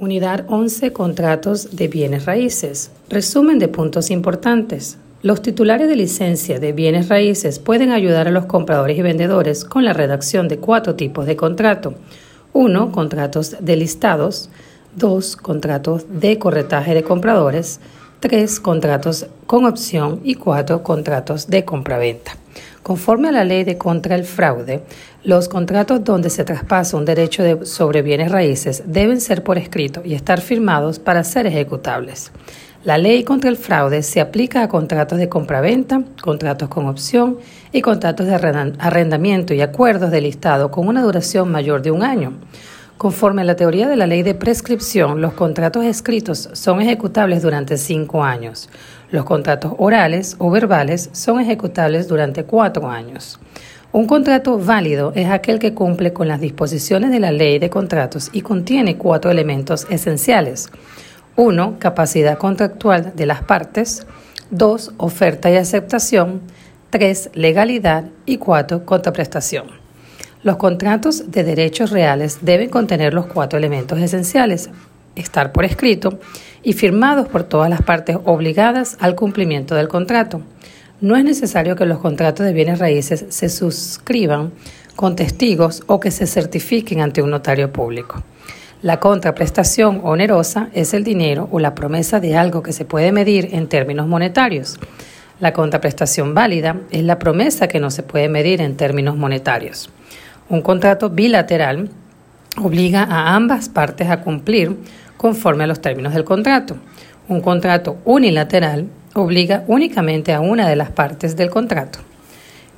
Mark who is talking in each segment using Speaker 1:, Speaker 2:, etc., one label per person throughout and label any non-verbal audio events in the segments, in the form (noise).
Speaker 1: Unidad 11. Contratos de bienes raíces. Resumen de puntos importantes. Los titulares de licencia de bienes raíces pueden ayudar a los compradores y vendedores con la redacción de cuatro tipos de contrato. 1. Contratos de listados. 2. Contratos de corretaje de compradores. 3. Contratos con opción. Y 4. Contratos de compraventa. Conforme a la ley de contra el fraude, los contratos donde se traspasa un derecho de, sobre bienes raíces deben ser por escrito y estar firmados para ser ejecutables. La ley contra el fraude se aplica a contratos de compraventa, contratos con opción y contratos de arrendamiento y acuerdos de listado con una duración mayor de un año. Conforme a la teoría de la ley de prescripción, los contratos escritos son ejecutables durante cinco años. Los contratos orales o verbales son ejecutables durante cuatro años. Un contrato válido es aquel que cumple con las disposiciones de la ley de contratos y contiene cuatro elementos esenciales. Uno, Capacidad contractual de las partes. Dos, Oferta y aceptación. Tres, Legalidad. Y cuatro, Contraprestación. Los contratos de derechos reales deben contener los cuatro elementos esenciales, estar por escrito y firmados por todas las partes obligadas al cumplimiento del contrato. No es necesario que los contratos de bienes raíces se suscriban con testigos o que se certifiquen ante un notario público. La contraprestación onerosa es el dinero o la promesa de algo que se puede medir en términos monetarios. La contraprestación válida es la promesa que no se puede medir en términos monetarios. Un contrato bilateral obliga a ambas partes a cumplir conforme a los términos del contrato. Un contrato unilateral obliga únicamente a una de las partes del contrato.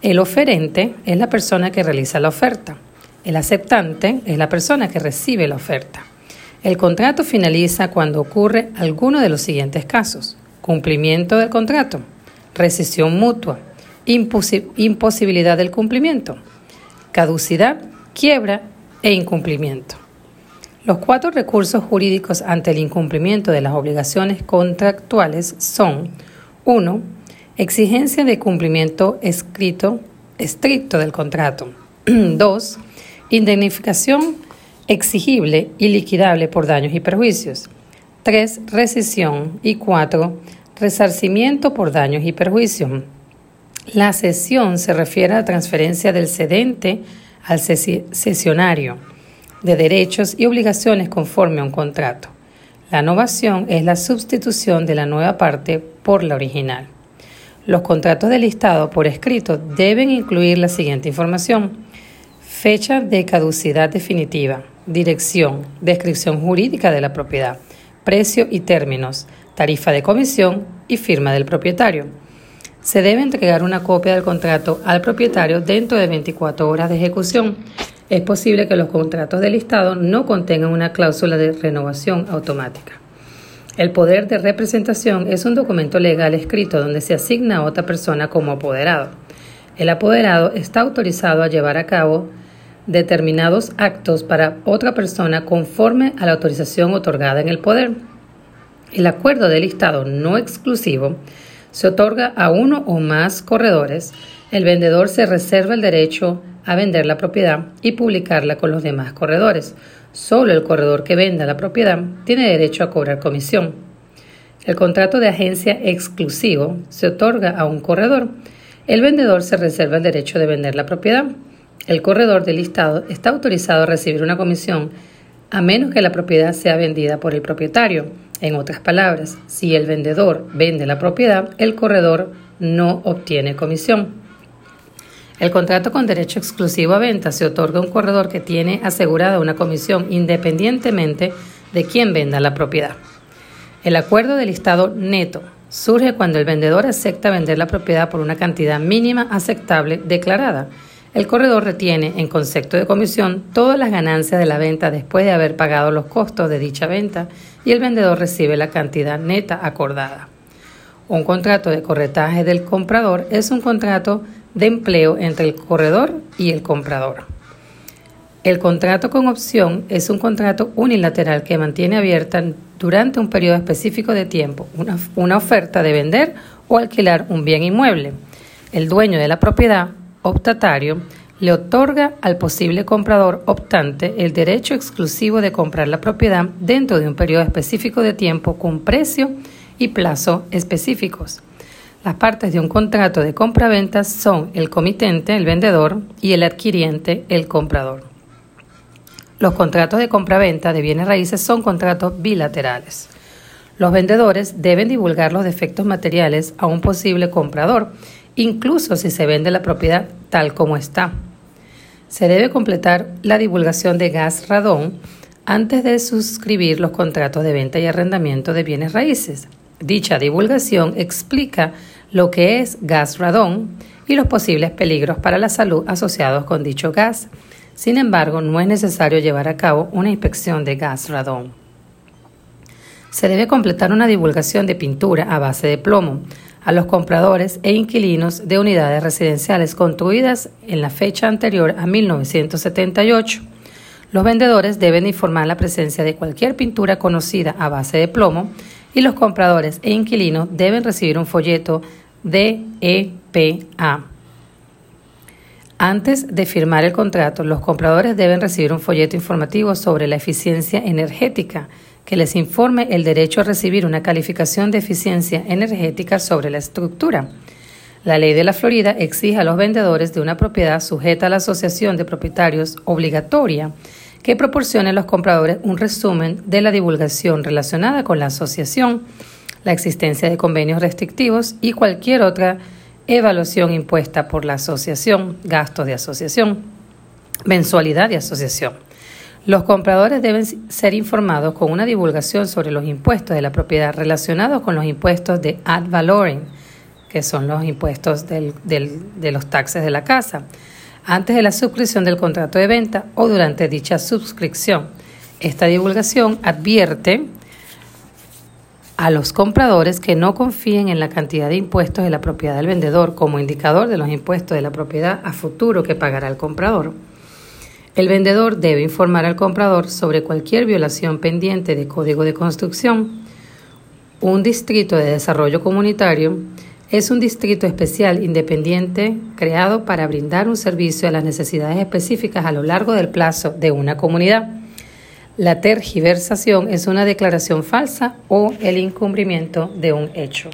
Speaker 1: El oferente es la persona que realiza la oferta. El aceptante es la persona que recibe la oferta. El contrato finaliza cuando ocurre alguno de los siguientes casos. Cumplimiento del contrato, rescisión mutua, imposibilidad del cumplimiento, caducidad, quiebra e incumplimiento. Los cuatro recursos jurídicos ante el incumplimiento de las obligaciones contractuales son 1. Exigencia de cumplimiento escrito estricto del contrato. (clears throat) 2. Indemnificación exigible y liquidable por daños y perjuicios. 3. Rescisión. Y 4. Resarcimiento por daños y perjuicios. La cesión se refiere a la transferencia del cedente al cesionario de derechos y obligaciones conforme a un contrato. La novación es la sustitución de la nueva parte por la original. Los contratos de listado por escrito deben incluir la siguiente información. Fecha de caducidad definitiva, dirección, descripción jurídica de la propiedad, precio y términos, tarifa de comisión y firma del propietario. Se debe entregar una copia del contrato al propietario dentro de 24 horas de ejecución. Es posible que los contratos de listado no contengan una cláusula de renovación automática. El poder de representación es un documento legal escrito donde se asigna a otra persona como apoderado. El apoderado está autorizado a llevar a cabo determinados actos para otra persona conforme a la autorización otorgada en el poder. El acuerdo de listado no exclusivo se otorga a uno o más corredores, el vendedor se reserva el derecho a vender la propiedad y publicarla con los demás corredores. Solo el corredor que venda la propiedad tiene derecho a cobrar comisión. El contrato de agencia exclusivo se otorga a un corredor. El vendedor se reserva el derecho de vender la propiedad. El corredor del listado está autorizado a recibir una comisión a menos que la propiedad sea vendida por el propietario. En otras palabras, si el vendedor vende la propiedad, el corredor no obtiene comisión. El contrato con derecho exclusivo a venta se otorga a un corredor que tiene asegurada una comisión independientemente de quién venda la propiedad. El acuerdo de listado neto surge cuando el vendedor acepta vender la propiedad por una cantidad mínima aceptable declarada. El corredor retiene en concepto de comisión todas las ganancias de la venta después de haber pagado los costos de dicha venta y el vendedor recibe la cantidad neta acordada. Un contrato de corretaje del comprador es un contrato de empleo entre el corredor y el comprador. El contrato con opción es un contrato unilateral que mantiene abierta durante un periodo específico de tiempo una, una, oferta de vender o alquilar un bien inmueble. El dueño de la propiedad, optatario, le otorga al posible comprador optante el derecho exclusivo de comprar la propiedad dentro de un periodo específico de tiempo con precio y plazo específicos. Las partes de un contrato de compra-venta son el comitente, el vendedor, y el adquiriente, el comprador. Los contratos de compra-venta de bienes raíces son contratos bilaterales. Los vendedores deben divulgar los defectos materiales a un posible comprador, incluso si se vende la propiedad tal como está. Se debe completar la divulgación de gas radón antes de suscribir los contratos de venta y arrendamiento de bienes raíces. Dicha divulgación explica lo que es gas radón y los posibles peligros para la salud asociados con dicho gas. Sin embargo, no es necesario llevar a cabo una inspección de gas radón. Se debe completar una divulgación de pintura a base de plomo a los compradores e inquilinos de unidades residenciales construidas en la fecha anterior a 1978. Los vendedores deben informar la presencia de cualquier pintura conocida a base de plomo y los compradores e inquilinos deben recibir un folleto de EPA. Antes de firmar el contrato, los compradores deben recibir un folleto informativo sobre la eficiencia energética que les informe el derecho a recibir una calificación de eficiencia energética sobre la estructura. La ley de la Florida exige a los vendedores de una propiedad sujeta a la Asociación de Propietarios obligatoria que proporcione a los compradores un resumen de la divulgación relacionada con la asociación, la existencia de convenios restrictivos y cualquier otra evaluación impuesta por la asociación, gastos de asociación, mensualidad de asociación. Los compradores deben ser informados con una divulgación sobre los impuestos de la propiedad relacionados con los impuestos de ad valorem, que son los impuestos de los taxes de la casa, antes de la suscripción del contrato de venta o durante dicha suscripción. Esta divulgación advierte a los compradores que no confíen en la cantidad de impuestos de la propiedad del vendedor como indicador de los impuestos de la propiedad a futuro que pagará el comprador. El vendedor debe informar al comprador sobre cualquier violación pendiente de código de construcción. Un distrito de desarrollo comunitario es un distrito especial independiente creado para brindar un servicio a las necesidades específicas a lo largo del plazo de una comunidad. La tergiversación es una declaración falsa o el incumplimiento de un hecho.